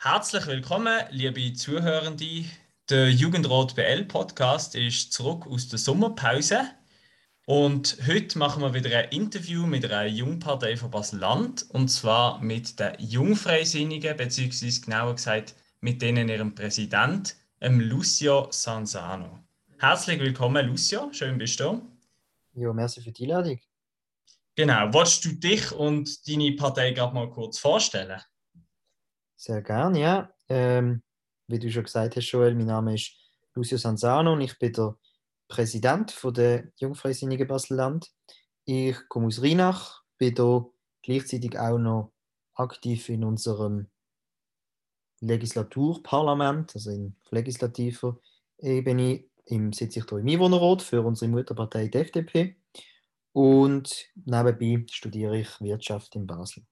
Herzlich willkommen, liebe Zuhörende. Der Jugendrat BL Podcast ist zurück aus der Sommerpause. Und heute machen wir wieder ein Interview mit einer Jungpartei von Basel-Land. Und zwar mit den Jungfreisinnigen, beziehungsweise genauer gesagt mit denen ihrem Präsident, Lucio Sanzano. Herzlich willkommen, Lucio. Schön bist du. Ja, merci für die Einladung. Genau. Wolltest du dich und deine Partei gerade mal kurz vorstellen? Sehr gerne, ja. Ähm, wie du schon gesagt hast, Joel, mein Name ist Lucio Sanzano und ich bin der Präsident von der Jungfreisinnigen Basel-Land. Ich komme aus Rheinach, bin hier gleichzeitig auch noch aktiv in unserem Legislaturparlament, also in legislativer Ebene, im, sitze ich hier im Einwohnerrat für unsere Mutterpartei, die FDP. Und nebenbei studiere ich Wirtschaft in Basel.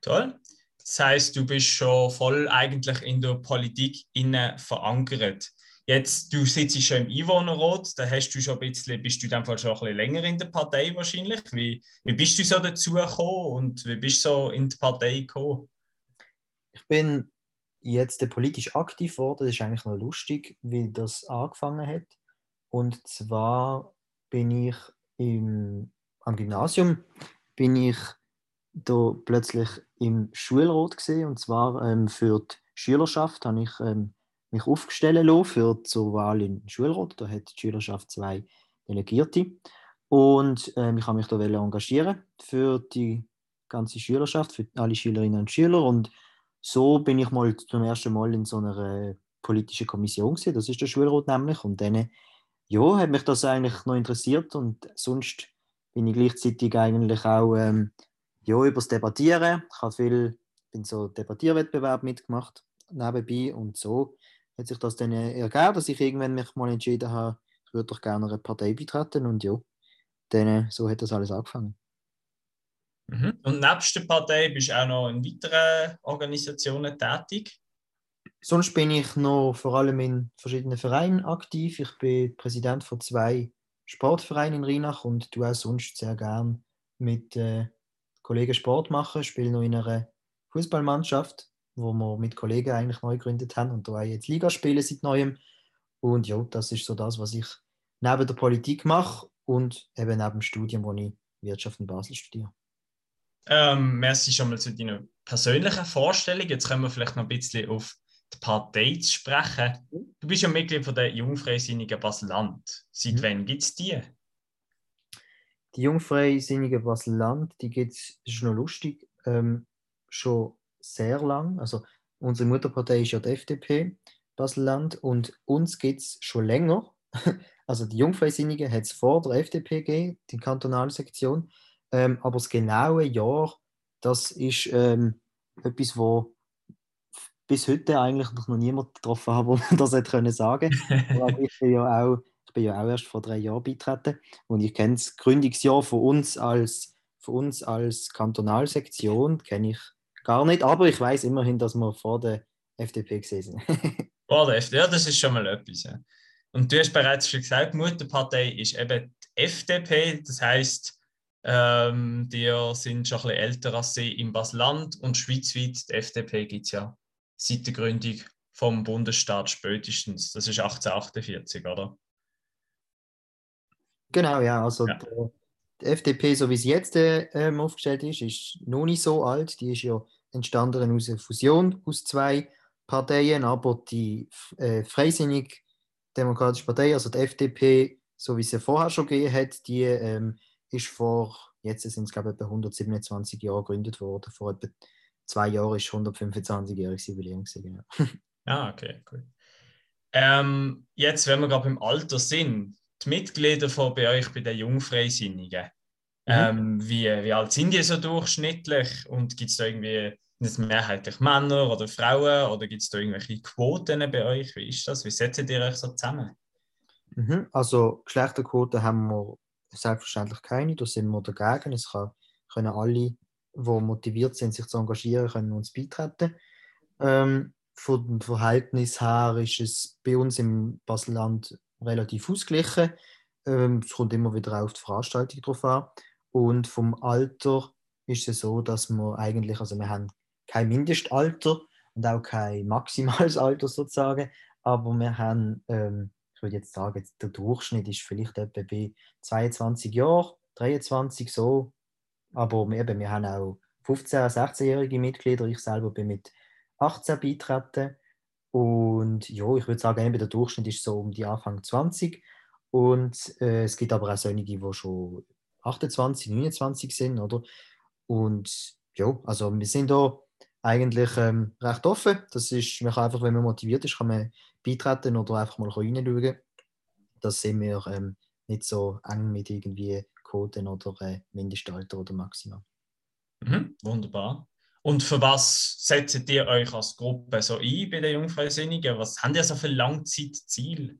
Toll. Das heißt, du bist schon voll eigentlich in der Politik innen verankert. Jetzt, du sitzt schon im Einwohnerrat, da hast du schon ein bisschen, bist du in dem Fall schon ein bisschen länger in der Partei wahrscheinlich. Wie, wie bist du so dazu gekommen und wie bist du so in die Partei gekommen? Ich bin jetzt politisch aktiv geworden. Das ist eigentlich noch lustig, wie das angefangen hat. Und zwar bin ich im, am Gymnasium bin ich da plötzlich im Schulrat gesehen und zwar ähm, für die Schülerschaft habe ich ähm, mich aufgestellt für zur Wahl in den Schulrat. Da hat die Schülerschaft zwei Delegierte und ähm, ich habe mich da engagieren für die ganze Schülerschaft, für alle Schülerinnen und Schüler und so bin ich mal zum ersten Mal in so einer politischen Kommission gesehen. Das ist der Schulrat nämlich und dann ja, hat mich das eigentlich noch interessiert und sonst bin ich gleichzeitig eigentlich auch ähm, ja, über das Debattieren. Ich habe viel in so Debattierwettbewerb mitgemacht nebenbei und so hat sich das dann ergeben, dass ich irgendwann mich mal entschieden habe, ich würde doch gerne einer Partei beitreten und ja, dann so hat das alles angefangen. Mhm. Und nebst der Partei bist du auch noch in weiteren Organisationen tätig? Sonst bin ich noch vor allem in verschiedenen Vereinen aktiv. Ich bin Präsident von zwei Sportvereinen in Rheinach und du auch sonst sehr gern mit äh, Kollegen Sport machen, spiele noch in einer Fußballmannschaft, wo wir mit Kollegen eigentlich neu gegründet haben und da jetzt Liga spielen seit neuem. Und ja, das ist so das, was ich neben der Politik mache und eben neben dem Studium, wo ich Wirtschaft in Basel studiere. Ähm, merci schon mal zu deiner persönlichen Vorstellung. Jetzt können wir vielleicht noch ein bisschen auf die Partei zu sprechen. Du bist ja Mitglied von der Jungfreisinnigen Basel-Land. Seit mhm. wann gibt es die? Die Jungfreisinnige Basel-Land, die gibt es, ist noch lustig, ähm, schon sehr lang. Also unsere Mutterpartei ist ja die FDP Basel-Land und uns gibt es schon länger. Also die Jungfreisinnige hat es vor der FDP gegeben, die Kantonalsektion. Ähm, aber das genaue Jahr, das ist ähm, etwas, wo bis heute eigentlich noch niemand getroffen habe, wo man das hätte können sagen. Aber ich bin ja auch ich bin ja auch erst vor drei Jahren beitreten und ich kenne das Gründungsjahr von uns als, von uns als Kantonalsektion, kenne ich gar nicht, aber ich weiß immerhin, dass wir vor der FDP gesehen sind. vor der FDP, ja, das ist schon mal etwas. Ja. Und du hast bereits schon gesagt, die Mutterpartei ist eben die FDP, das heißt, ähm, die sind schon ein bisschen älter als sie im Basland und schweizweit, die FDP gibt es ja seit der Gründung vom Bundesstaat spätestens. Das ist 1848, oder? Genau, ja. Also ja. Die, FDP, so wie sie jetzt äh, aufgestellt ist, ist noch nicht so alt. Die ist ja entstanden aus einer Fusion aus zwei Parteien, aber die äh, Freisinnig Demokratische Partei, also die FDP, so wie sie vorher schon gegeben hat, die ähm, ist vor, jetzt sind es glaube ich etwa 127 Jahren gegründet worden. Vor etwa zwei Jahren ist 125-jähriges Jubiläum. Genau. Ah, okay, cool. Ähm, jetzt, wenn wir gerade beim Alter sind, die Mitglieder von bei euch bei den Jungfreisinnigen. Mhm. Ähm, wie, wie alt sind die so durchschnittlich und gibt es da irgendwie nicht mehrheitlich Männer oder Frauen oder gibt es da irgendwelche Quoten bei euch? Wie ist das? Wie setzt ihr euch so zusammen? Mhm. Also Geschlechterquoten haben wir selbstverständlich keine, da sind wir dagegen. Es kann, können alle, die motiviert sind, sich zu engagieren, können uns beitreten. Ähm, vom Verhältnis her ist es bei uns im Baselland relativ ausgeglichen. Ähm, es kommt immer wieder auf die Veranstaltung drauf an. Und vom Alter ist es so, dass wir eigentlich, also wir haben kein Mindestalter und auch kein maximales Alter sozusagen, aber wir haben, ähm, ich würde jetzt sagen, der Durchschnitt ist vielleicht etwa bei 22 Jahren, 23 so, aber eben, wir haben auch 15-, 16-jährige Mitglieder, ich selber bin mit 18 beitreten. Und ja, ich würde sagen, der Durchschnitt ist so um die Anfang 20 und äh, es gibt aber auch solche, die schon 28, 29 sind, oder? Und ja, also wir sind da eigentlich ähm, recht offen. Das ist, man kann einfach, wenn man motiviert ist, kann man beitreten oder einfach mal reinschauen. Das sehen wir ähm, nicht so eng mit irgendwie Quoten oder äh, Mindestalter oder Maximum. Mhm, wunderbar. Und für was setzt ihr euch als Gruppe so ein bei den Jungfreisinnigen? Was haben ihr so für Langzeitziele?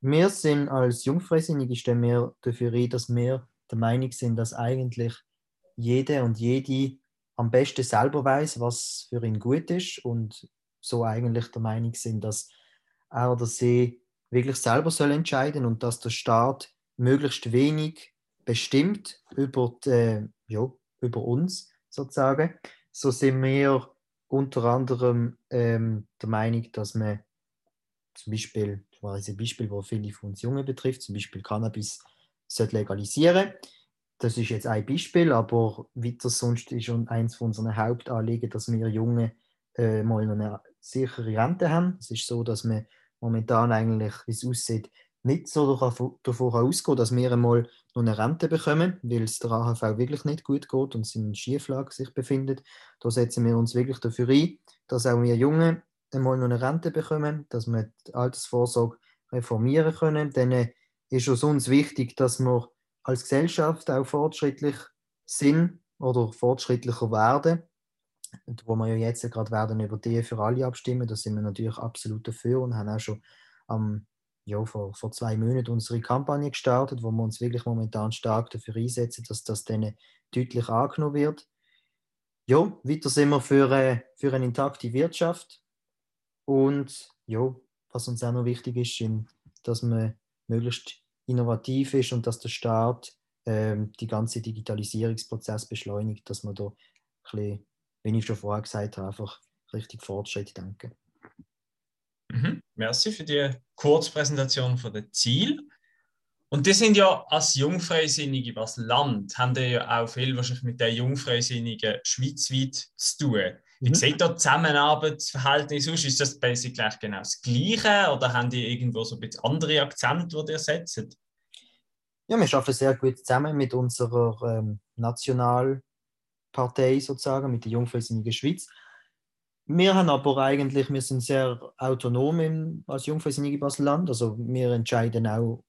Wir sind als Jungfreisinnige stehen wir dafür ein, dass wir der Meinung sind, dass eigentlich jede und jede am besten selber weiß, was für ihn gut ist und so eigentlich der Meinung sind, dass er oder sie wirklich selber soll entscheiden und dass der Staat möglichst wenig bestimmt über, die, äh, ja, über uns sozusagen. So sind wir unter anderem ähm, der Meinung, dass man zum Beispiel, das war ein Beispiel, wo viele von uns Jungen betrifft, zum Beispiel Cannabis sollte legalisieren das ist jetzt ein Beispiel, aber weiter sonst ist schon eins von unseren Hauptanliegen, dass wir Junge äh, mal eine sichere Rente haben. Es ist so, dass wir momentan eigentlich, wie es aussieht, nicht so davon ausgehen, dass wir einmal noch eine Rente bekommen, weil es der AHV wirklich nicht gut geht und es in Schieflage sich befindet. Da setzen wir uns wirklich dafür ein, dass auch wir Junge einmal noch eine Rente bekommen, dass wir die Altersvorsorge reformieren können. Dann ist es uns wichtig, dass wir als Gesellschaft auch fortschrittlich sind oder fortschrittlicher werden. Und wo wir ja jetzt gerade werden über die für alle abstimmen, da sind wir natürlich absolut dafür und haben auch schon am ja, vor, vor zwei Monaten unsere Kampagne gestartet, wo wir uns wirklich momentan stark dafür einsetzen, dass das dann deutlich angenommen wird. Ja, weiter sind wir für, äh, für eine intakte Wirtschaft und ja, was uns auch noch wichtig ist, dass man möglichst innovativ ist und dass der Staat ähm, die ganze Digitalisierungsprozess beschleunigt, dass man da ein bisschen, wie ich schon vorher gesagt habe, einfach richtig Fortschritt denken. Mhm. Merci für die Kurzpräsentation von den Ziel. Und die sind ja als Jungfreisinnige was Land, haben die ja auch viel wahrscheinlich mit den Jungfreisinnigen schweizweit zu tun. Wie mhm. sieht da das Zusammenarbeitsverhältnis aus? Ist das basically gleich genau das Gleiche oder haben die irgendwo so ein bisschen andere Akzente, die ihr setzt? Ja, wir arbeiten sehr gut zusammen mit unserer ähm, Nationalpartei sozusagen, mit der Jungfreisinnigen Schweiz. Wir haben aber eigentlich, wir sind sehr autonom im, als Jungfreisinnigen Basel-Land. Also wir entscheiden auch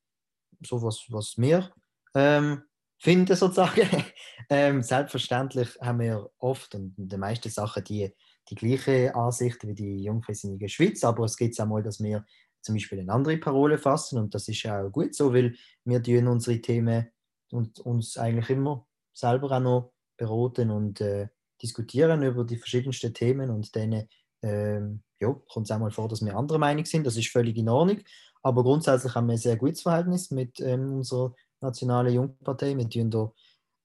so was, was wir ähm, finden sozusagen. ähm, selbstverständlich haben wir oft und in den meisten Sachen die, die gleiche Ansicht wie die Jungfreisinnigen Schweiz, aber es geht auch mal, dass wir zum Beispiel eine andere Parole fassen und das ist ja auch gut so, weil wir unsere Themen und uns eigentlich immer selber auch noch beraten und äh, diskutieren über die verschiedensten Themen und dann ähm, ja, kommt es auch mal vor, dass wir anderer Meinung sind, das ist völlig in Ordnung, aber grundsätzlich haben wir ein sehr gutes Verhältnis mit ähm, unserer nationale Jungpartei. Wir tun da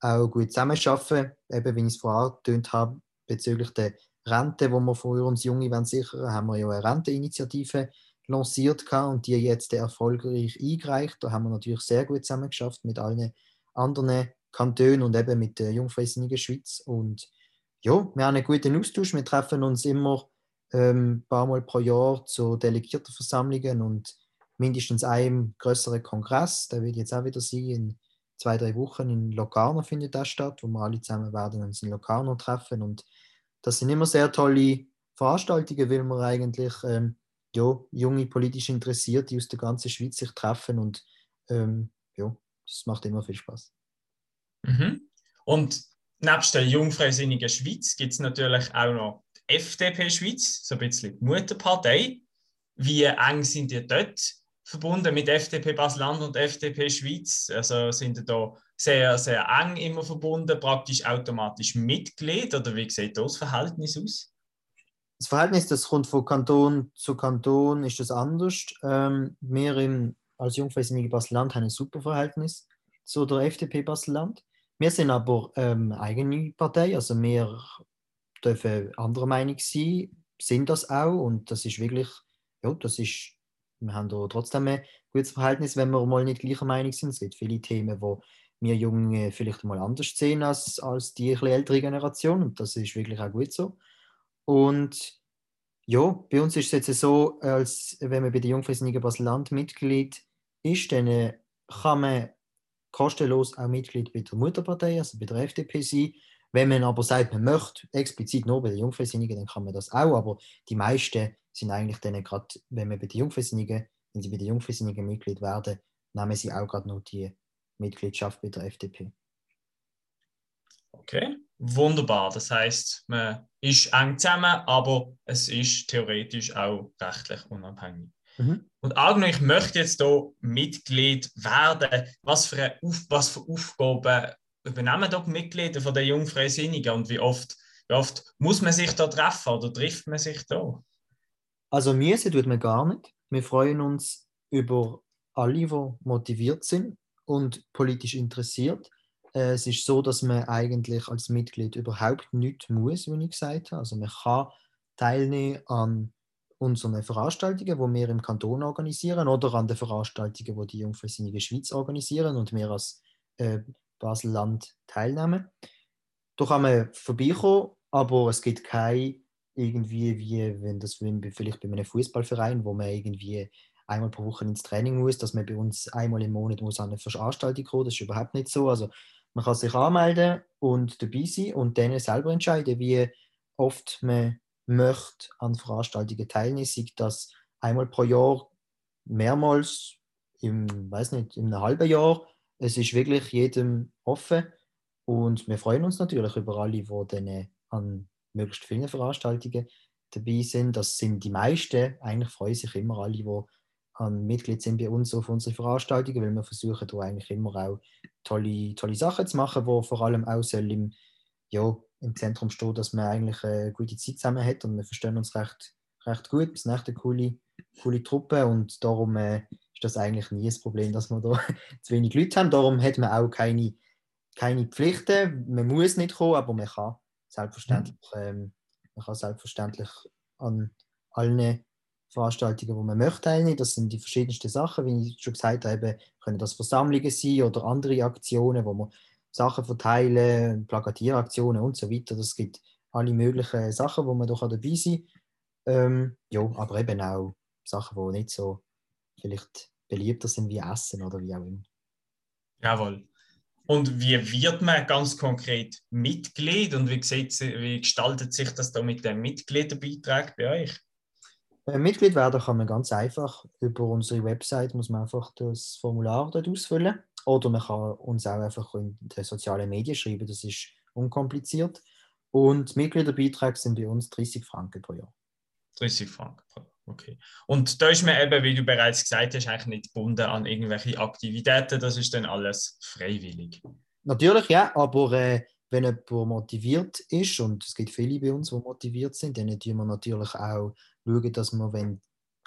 auch gut zusammenarbeiten, eben wie ich es vorher angetönt habe, bezüglich der Rente, wo wir für uns Junge wollen sichern, haben wir ja eine Renteinitiative lanciert und die jetzt erfolgreich eingereicht. Da haben wir natürlich sehr gut zusammengeschafft mit allen anderen Kantonen und eben mit der Jungfreisinnigen Schweiz. Und ja, wir haben einen guten Austausch. Wir treffen uns immer ähm, ein paar Mal pro Jahr zu Delegiertenversammlungen und mindestens einem größeren Kongress. Der wird jetzt auch wieder sein. In zwei, drei Wochen in Locarno findet das statt, wo wir alle zusammen werden uns in Locarno treffen. Und das sind immer sehr tolle Veranstaltungen, weil wir eigentlich ähm, ja, junge politisch Interessierte aus der ganzen Schweiz sich treffen und ähm, ja, das macht immer viel Spaß. Mhm. Und nebst der Jungfreisinnigen Schweiz gibt es natürlich auch noch die FDP Schweiz, so ein bisschen die Mutterpartei. Wie eng sind ihr dort verbunden mit FDP Basel-Land und FDP Schweiz. Also sind da sehr, sehr eng immer verbunden, praktisch automatisch Mitglied oder wie sieht das Verhältnis aus? das Verhältnis, das kommt von Kanton zu Kanton, ist das anders. Ähm, wir im, als Jungfreisinniges Basel-Land haben ein super Verhältnis zu der FDP Basel-Land. Wir sind aber ähm, eigene Partei, also wir dürfen anderer Meinung sein, sind das auch und das ist wirklich, ja, das ist, wir haben da trotzdem ein gutes Verhältnis, wenn wir mal nicht gleicher Meinung sind. Es gibt viele Themen, wo wir Jungen vielleicht mal anders sehen als, als die ältere Generation und das ist wirklich auch gut so. Und ja, bei uns ist es jetzt so, als wenn man bei der Jungfreisinnigen Basel-Land Mitglied ist, dann äh, kann man kostenlos auch Mitglied bei der Mutterpartei, also bei der FDP sein. Wenn man aber sagt, man möchte explizit nur bei der Jungfreisinnigen, dann kann man das auch. Aber die meisten sind eigentlich dann gerade, wenn man bei der Jungfreisinnigen, wenn sie bei der Jungfreisinnigen Mitglied werden, nehmen sie auch gerade noch die Mitgliedschaft bei der FDP. Okay, wunderbar. Das heißt, man ist eng zusammen, aber es ist theoretisch auch rechtlich unabhängig. Mhm. Und angenommen, ich möchte jetzt hier Mitglied werden, was für, Auf was für Aufgaben übernehmen doch Mitglieder von der Jungfreisinnigen und wie oft, wie oft muss man sich da treffen oder trifft man sich da? Also müssen tut man gar nicht. Wir freuen uns über alle, die motiviert sind und politisch interessiert. Äh, es ist so, dass man eigentlich als Mitglied überhaupt nichts muss, wie ich gesagt habe. Also man kann teilnehmen an unseren Veranstaltungen, die wir im Kanton organisieren oder an den Veranstaltungen, die die Jungfreisinnigen Schweiz organisieren und wir als äh, Basel-Land teilnehmen. Da kann man vorbeikommen, aber es gibt keine irgendwie, wie wenn das vielleicht bei einem Fußballverein, wo man irgendwie einmal pro Woche ins Training muss, dass man bei uns einmal im Monat muss an eine Veranstaltung kommen. Das ist überhaupt nicht so. Also man kann sich anmelden und dabei sein und dann selber entscheiden, wie oft man möchte an Veranstaltungen teilnehmen, sei das einmal pro Jahr, mehrmals, im, weiß nicht, in einem halben Jahr. Es ist wirklich jedem offen und wir freuen uns natürlich über alle, die dann an möglichst vielen Veranstaltungen dabei sind. Das sind die meisten. Eigentlich freuen sich immer alle, die an Mitglied sind bei uns auf unsere Veranstaltungen, weil wir versuchen da eigentlich immer auch tolle, tolle Sachen zu machen, wo vor allem auch soll im, ja, im Zentrum stehen, dass man eigentlich eine gute Zeit zusammen hat und wir verstehen uns recht, recht gut. Wir sind echt eine coole, coole Truppe und darum äh, ist das eigentlich nie das Problem, dass wir da zu wenig Leute haben. Darum hat man auch keine, keine Pflichten. Man muss nicht kommen, aber man kann selbstverständlich, ähm, man kann selbstverständlich an allen Veranstaltungen, wo man möchte teilnehmen. Das sind die verschiedensten Sachen, wie ich schon gesagt habe, können das Versammlungen sein oder andere Aktionen, wo man Sachen verteilen, Plakatieraktionen und so weiter. Das gibt alle möglichen Sachen, wo man doch dabei sein ähm, Ja, aber eben auch Sachen, die nicht so vielleicht beliebter sind wie Essen oder wie auch immer. Jawohl. Und wie wird man ganz konkret Mitglied und wie, sieht, wie gestaltet sich das da mit dem Mitgliederbeitrag bei euch? Mitglied werden kann man ganz einfach. Über unsere Website muss man einfach das Formular dort ausfüllen. Oder man kann uns auch einfach in den sozialen Medien schreiben, das ist unkompliziert. Und Mitgliederbeiträge sind bei uns 30 Franken pro Jahr. 30 Franken pro Jahr, okay. Und da ist man eben, wie du bereits gesagt hast, eigentlich nicht gebunden an irgendwelche Aktivitäten, das ist dann alles freiwillig. Natürlich, ja, aber äh, wenn jemand motiviert ist, und es gibt viele bei uns, die motiviert sind, dann tun wir natürlich auch schauen, dass wir, wenn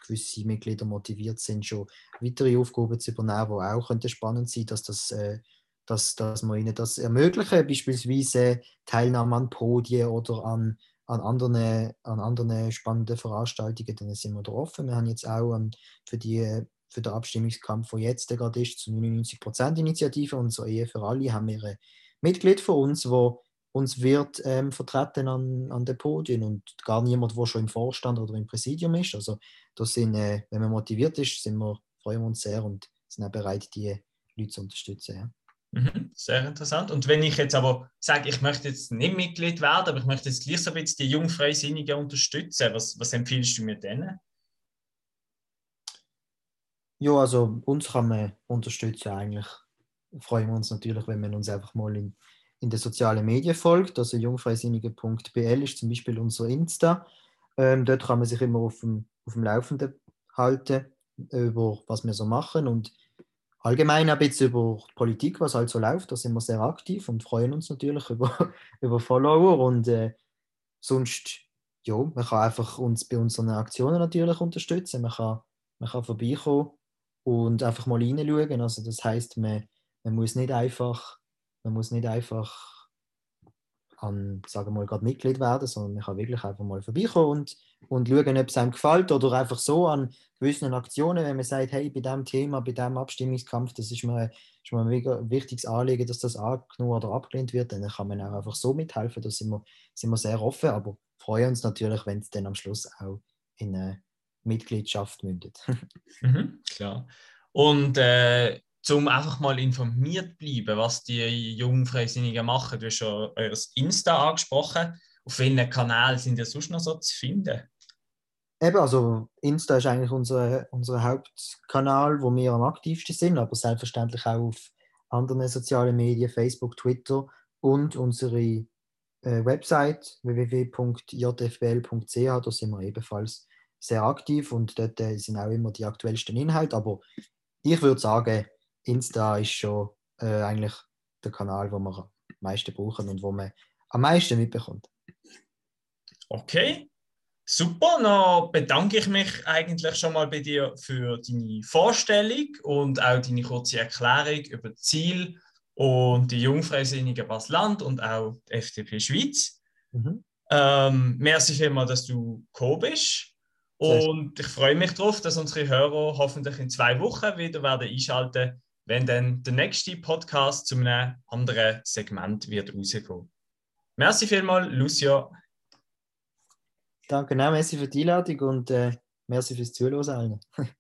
gewisse Mitglieder motiviert sind, schon weitere Aufgaben zu übernehmen, die auch könnte spannend sein dass, das, äh, dass, dass wir ihnen das ermöglichen, beispielsweise Teilnahme an Podien oder an, an, anderen, an anderen spannenden Veranstaltungen, dann sind wir da offen. Wir haben jetzt auch ähm, für, die, für den Abstimmungskampf, der jetzt gerade ist, zur 99%-Initiative, unsere Ehe für alle, haben wir ein Mitglied von uns, wo uns wird ähm, vertreten an, an den Podien und gar niemand, der schon im Vorstand oder im Präsidium ist. Also das sind, äh, wenn man motiviert ist, sind wir, freuen wir uns sehr und sind auch bereit, die Leute zu unterstützen. Ja. Mhm, sehr interessant. Und wenn ich jetzt aber sage, ich möchte jetzt nicht Mitglied werden, aber ich möchte jetzt gleich so ein bisschen die Jungfreisinnigen unterstützen, was, was empfiehlst du mir denen? Ja, also uns kann man unterstützen eigentlich. Freuen wir uns natürlich, wenn man uns einfach mal in in den sozialen Medien folgt. Also jungfreisinnige.bl ist zum Beispiel unser Insta. Ähm, dort kann man sich immer auf dem, auf dem Laufenden halten, über was wir so machen und allgemein ein bisschen über Politik, was halt so läuft. Da sind wir sehr aktiv und freuen uns natürlich über, über Follower und äh, sonst ja, man kann einfach uns bei unseren Aktionen natürlich unterstützen. Man kann, man kann vorbeikommen und einfach mal reinschauen. Also das heißt, man, man muss nicht einfach, man muss nicht einfach an, sagen wir mal, gerade Mitglied werden, sondern man kann wirklich einfach mal vorbeikommen und, und schauen, ob es einem gefällt oder einfach so an gewissen Aktionen, wenn man sagt, hey, bei diesem Thema, bei diesem Abstimmungskampf, das ist mir, ist mir ein wichtiges Anliegen, dass das angenommen oder abgelehnt wird, dann kann man auch einfach so mithelfen, da sind wir, sind wir sehr offen, aber freuen uns natürlich, wenn es dann am Schluss auch in eine Mitgliedschaft mündet. mhm, klar. Und äh, um einfach mal informiert bleiben, was die jungen Freisinnigen machen. Du hast schon euer Insta angesprochen. Auf welchen Kanälen sind ihr sonst noch so zu finden? Eben, also Insta ist eigentlich unser, unser Hauptkanal, wo wir am aktivsten sind, aber selbstverständlich auch auf anderen sozialen Medien, Facebook, Twitter und unsere äh, Website www.jfbl.ch, da sind wir ebenfalls sehr aktiv und dort äh, sind auch immer die aktuellsten Inhalte, aber ich würde sagen, Insta ist schon äh, eigentlich der Kanal, wo wir am meisten brauchen und wo man am meisten mitbekommt. Okay, super. Dann bedanke ich mich eigentlich schon mal bei dir für deine Vorstellung und auch deine kurze Erklärung über das Ziel und die Jungfreisinnigen Basland und auch die FDP Schweiz. Mhm. Ähm, merci vielmals, dass du gekommen bist. Und ich freue mich darauf, dass unsere Hörer hoffentlich in zwei Wochen wieder werden einschalten wenn dann der nächste Podcast zu einem anderen Segment wird rauskommen. Merci vielmals, Lucia. Danke, merci für die Einladung und äh, merci fürs Zuhören allen.